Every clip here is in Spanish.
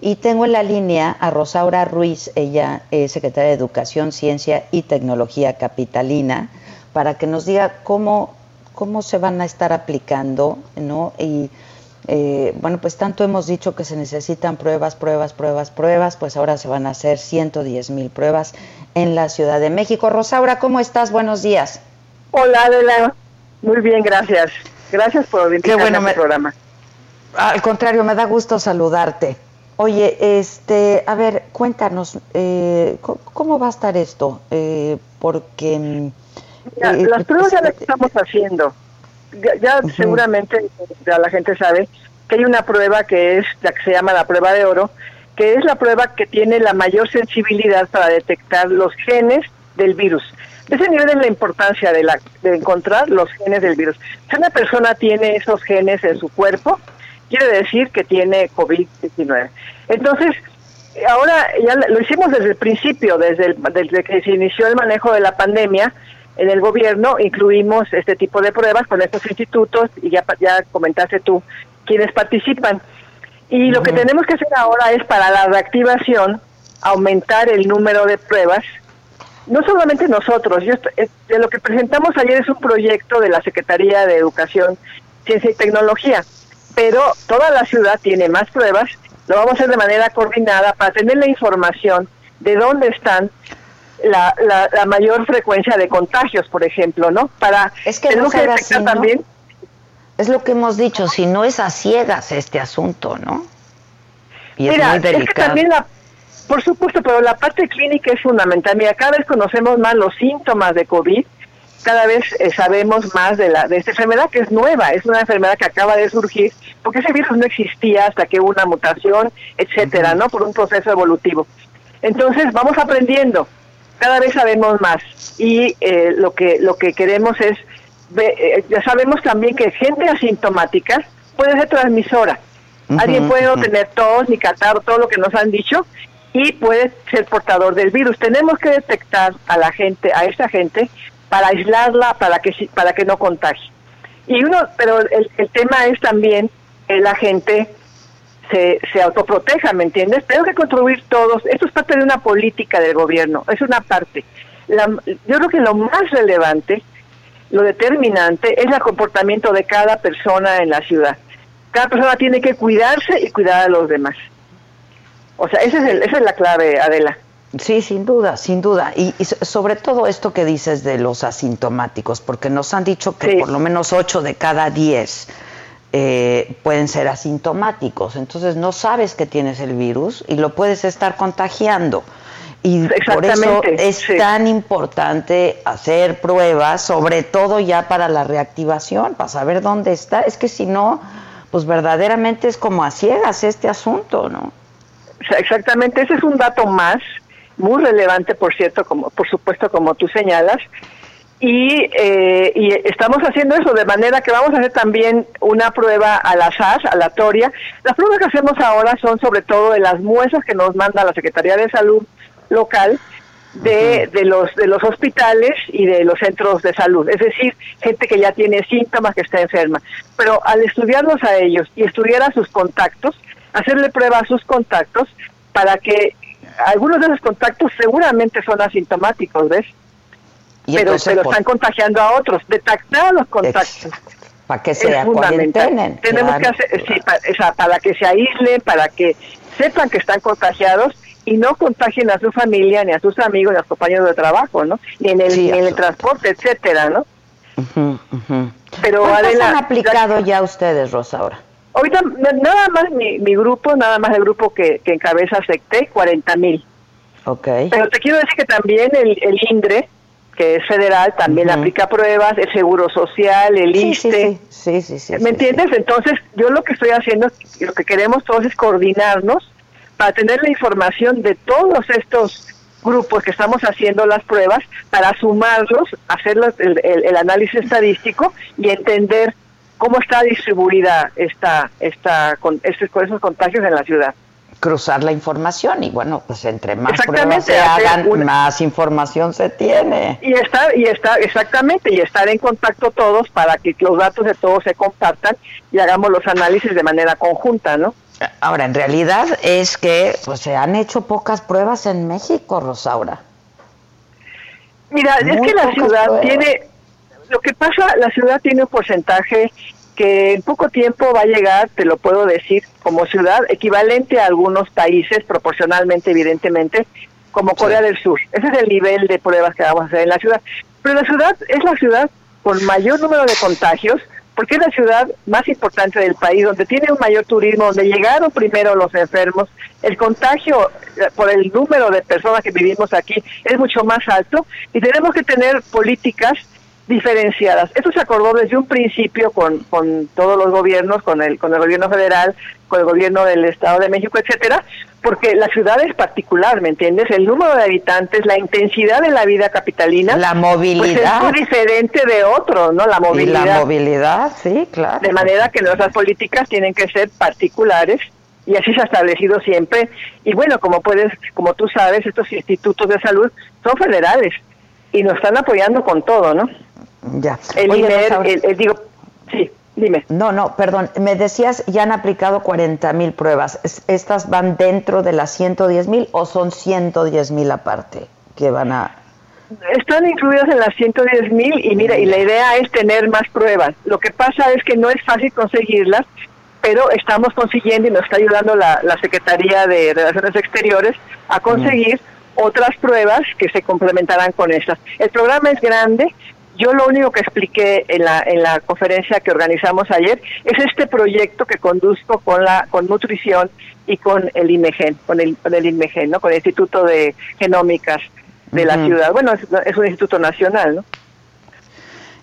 Y tengo en la línea a Rosaura Ruiz, ella es secretaria de Educación, Ciencia y Tecnología Capitalina, para que nos diga cómo, cómo se van a estar aplicando, ¿no? Y eh, bueno, pues tanto hemos dicho que se necesitan pruebas, pruebas, pruebas, pruebas, pues ahora se van a hacer 110 mil pruebas en la Ciudad de México. Rosaura, ¿cómo estás? Buenos días. Hola, Adela. Muy bien, gracias. Gracias por invitarme bueno, a me- este programa. Al contrario, me da gusto saludarte. Oye, este, a ver, cuéntanos, eh, ¿cómo, va a estar esto? Eh, porque... mm, eh, las pruebas ya las este, estamos haciendo. Ya, ya seguramente ya la gente sabe que hay una prueba que es la que se llama la prueba de oro, que es la prueba que tiene la mayor sensibilidad para detectar los genes del virus. Ese nivel es la importancia de, la, de encontrar los genes del virus. Si una persona tiene esos genes en su cuerpo, quiere decir que tiene COVID-19. Entonces, ahora ya lo hicimos desde el principio, desde, el- desde que se inició el manejo de la pandemia en el gobierno, incluimos este tipo de pruebas con estos institutos y ya, ya comentaste tú quienes participan. Y lo que tenemos que hacer ahora es para la reactivación aumentar el número de pruebas. No solamente nosotros, yo, de lo que presentamos ayer es un proyecto de la Secretaría de Educación, Ciencia y Tecnología, pero toda la ciudad tiene más pruebas, lo vamos a hacer de manera coordinada para tener la información de dónde están la, la, la mayor frecuencia de contagios, por ejemplo, ¿no? Para Es que no que así, ¿no? también Es lo que hemos dicho, si no es a ciegas este asunto, ¿no? Y Mira, es muy que delicado. también la, por supuesto, pero la parte clínica es fundamental. Mira, cada vez conocemos más los síntomas de COVID, cada vez eh, sabemos más de la de esta enfermedad que es nueva, es una enfermedad que acaba de surgir, porque ese virus no existía hasta que hubo una mutación, etcétera, ¿no? Por un proceso evolutivo. Entonces, vamos aprendiendo, cada vez sabemos más y eh, lo que lo que queremos es ve- eh, ya sabemos también que gente asintomática puede ser transmisora. Alguien puede no tener tos ni catarro, todo lo que nos han dicho, y puede ser portador del virus. Tenemos que detectar a la gente, a esta gente, para aislarla, para que para que no contagie. Y uno, pero el, el tema es también que la gente se, se autoproteja, ¿me entiendes? Tengo que contribuir todos. Esto es parte de una política del gobierno, es una parte. Yo creo que lo más relevante, lo determinante, es el comportamiento de cada persona en la ciudad. Cada persona tiene que cuidarse y cuidar a los demás. O sea, ese es el- esa es la clave, Adela. Sí, sin duda, sin duda. Y, y so- sobre todo esto que dices de los asintomáticos, porque nos han dicho que Sí. por lo menos 8 de cada 10 eh, pueden ser asintomáticos. Entonces no sabes que tienes el virus y lo puedes estar contagiando. Y por eso es sí. tan importante hacer pruebas, sobre todo ya para la reactivación, para saber dónde está. Es que si no, pues verdaderamente es como a ciegas este asunto, ¿no? Exactamente, ese es un dato más, muy relevante, por cierto, como por supuesto, como tú señalas. Y, eh, y estamos haciendo eso de manera que vamos a hacer también una prueba al azar, aleatoria. Las pruebas que hacemos ahora son sobre todo de las muestras que nos manda la Secretaría de Salud local de, de los de los hospitales y de los centros de salud, es decir, gente que ya tiene síntomas, que está enferma. Pero al estudiarlos a ellos y estudiar a sus contactos, hacerle prueba a sus contactos para que algunos de esos contactos seguramente son asintomáticos, ¿ves? Y pero pero pues, están contagiando a otros. Detectar los contactos para que se cuarentenen. Tenemos claro. que hacer, sí, pa- o sea, para que se aíslen, para que sepan que están contagiados y no contagien a su familia, ni a sus amigos, ni a sus compañeros de trabajo, ¿no? Ni en el, Sí, ni en el transporte, etcétera, ¿no? Ujú, ujú. Pero ¿Cuántas Adela, han aplicado ya- ya ustedes, Rosaura? Ahorita nada más mi, mi grupo, nada más el grupo que, que encabeza SECTE, 40 mil. Ok. Pero te quiero decir que también el, el INDRE que es federal, también aplica pruebas, el Seguro Social, el Sí, ISSSTE. sí, sí, sí, sí, ¿Me entiendes? Entonces, yo lo que estoy haciendo, lo que queremos todos es coordinarnos para tener la información de todos estos grupos que estamos haciendo las pruebas, para sumarlos, hacer el, el- el análisis estadístico y entender cómo está distribuida esta, esta, con, estos, con esos contagios en la ciudad. cruzar la información y bueno, pues entre más pruebas se hagan, una- más información se tiene. Y estar, y estar, exactamente, y estar en contacto todos para que los datos de todos se compartan y hagamos los análisis de manera conjunta, ¿no? Ahora, en realidad es que pues se han hecho pocas pruebas en México, Rosaura. Mira, es que la ciudad pruebas. tiene, lo que pasa, la ciudad tiene un porcentaje que en poco tiempo va a llegar, te lo puedo decir, como ciudad, equivalente a algunos países, proporcionalmente, evidentemente, como Corea del Sur. Ese es el nivel de pruebas que vamos a hacer en la ciudad. Pero la ciudad es la ciudad con mayor número de contagios, porque es la ciudad más importante del país, donde tiene un mayor turismo, donde llegaron primero los enfermos. El contagio eh, por el número de personas que vivimos aquí es mucho más alto y tenemos que tener políticas diferenciadas. Esto se acordó desde un principio con, con todos los gobiernos, con el, con el gobierno federal, con el gobierno del Estado de México, etcétera, porque la ciudad es particular, ¿me entiendes? El número de habitantes, la intensidad de la vida capitalina, La pues movilidad. es muy diferente de otro, ¿no? La y movilidad. la movilidad, sí, claro. De manera que nuestras políticas tienen que ser particulares y así se ha establecido siempre. Y bueno, como puedes, como tú sabes, estos institutos de salud son federales y nos están apoyando con todo, ¿no? Ya. El Oye, el, el- digo, sí, dime. No, no, perdón. Me decías, ya han aplicado 40 mil pruebas. ¿Es- ¿Estas van dentro de las 110 mil o son 110 mil aparte que van a...? Están incluidas en las 110 mil y mira, y la idea es tener más pruebas. Lo que pasa es que no es fácil conseguirlas, pero estamos consiguiendo y nos está ayudando la, la Secretaría de Relaciones Exteriores a conseguir otras pruebas que se complementarán con estas. El programa es grande. Yo lo único que expliqué en la, en la conferencia que organizamos ayer es este proyecto que conduzco con la con nutrición y con el INEGEN, con el, con el INMEGEN, ¿no? con el Instituto de Genómicas de la ciudad. Bueno, es, es un instituto nacional, ¿no?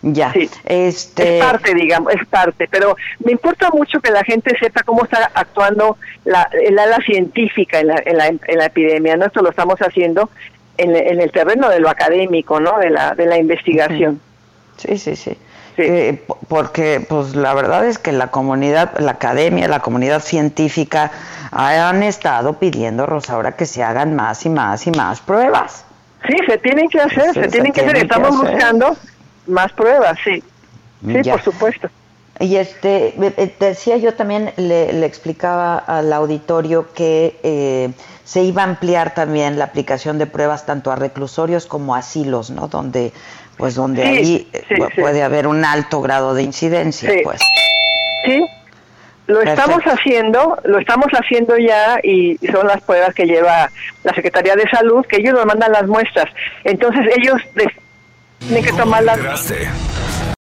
Ya. Sí. Este... Es parte, digamos, es parte, pero me importa mucho que la gente sepa cómo está actuando la, el ala científica en la, en la, en la epidemia, ¿no? Esto lo estamos haciendo en, en el terreno de lo académico, ¿no? De la, de la investigación. Sí, sí, sí. Sí. Eh, po- porque, pues, la verdad es que la comunidad, la academia, la comunidad científica han estado pidiendo, Rosaura, que se hagan más y más y más pruebas. Sí, se tienen que hacer, Sí, se, se tienen que hacer. que Estamos hacer. buscando más pruebas, sí. Sí, Ya. por supuesto. Y este, eh, decía yo también, le, le explicaba al auditorio que eh, se iba a ampliar también la aplicación de pruebas tanto a reclusorios como a asilos, ¿no? Donde, pues, donde Sí, ahí eh, sí, pu- sí. puede haber un alto grado de incidencia, Sí. pues. Sí, lo estamos haciendo, lo estamos haciendo ya y son las pruebas que lleva la Secretaría de Salud, que ellos nos mandan las muestras. Entonces ellos tienen que tomar las...